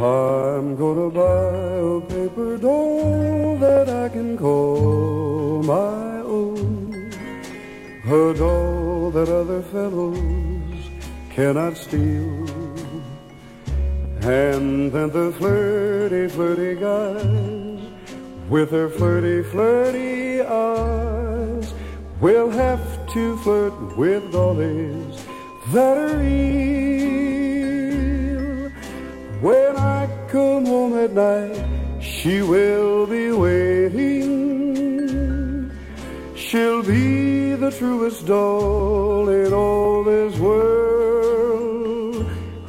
I'm gonna buy a paper doll that I can call my own. A doll that other fellows cannot steal. And then the flirty, flirty guys with their flirty, flirty eyes will have to flirt with dollies that are real. At night, she will be waiting. She'll be the truest doll in all this world.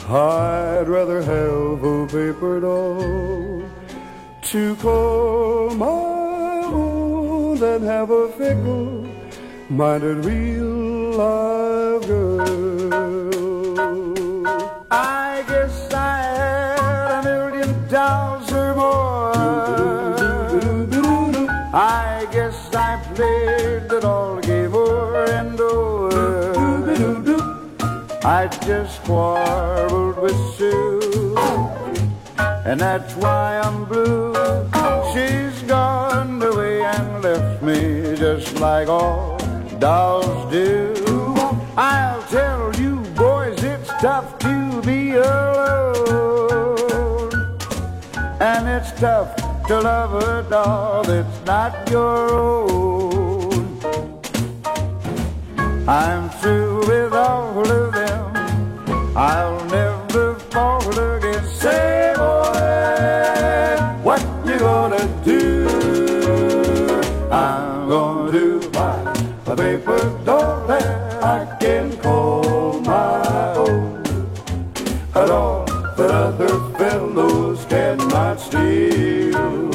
I'd rather have a paper doll to call my own than have a fickle minded real live girl. I guess I played it all game over and over. I just quarreled with Sue, and that's why I'm blue. She's gone away and left me just like all dolls do. I'll tell you, boys, it's tough to be alone, and it's tough to love a doll that's not your own. I'm through with all of them. I'll never fall again. Say, boy, what you gonna do? I'm gonna do my a paper doll that I can call my own. Doll that other fellows cannot steal.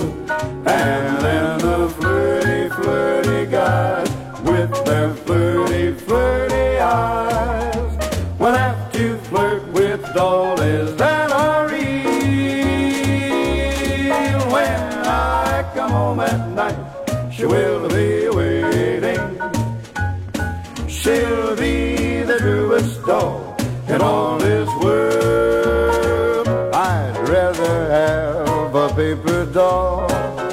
And then the flirty, flirty guys with their flirty, flirty eyes will have to flirt with dollies that are real. When I come home at night, she will be waiting. She'll be the truest doll in all this world. Rather have a paper doll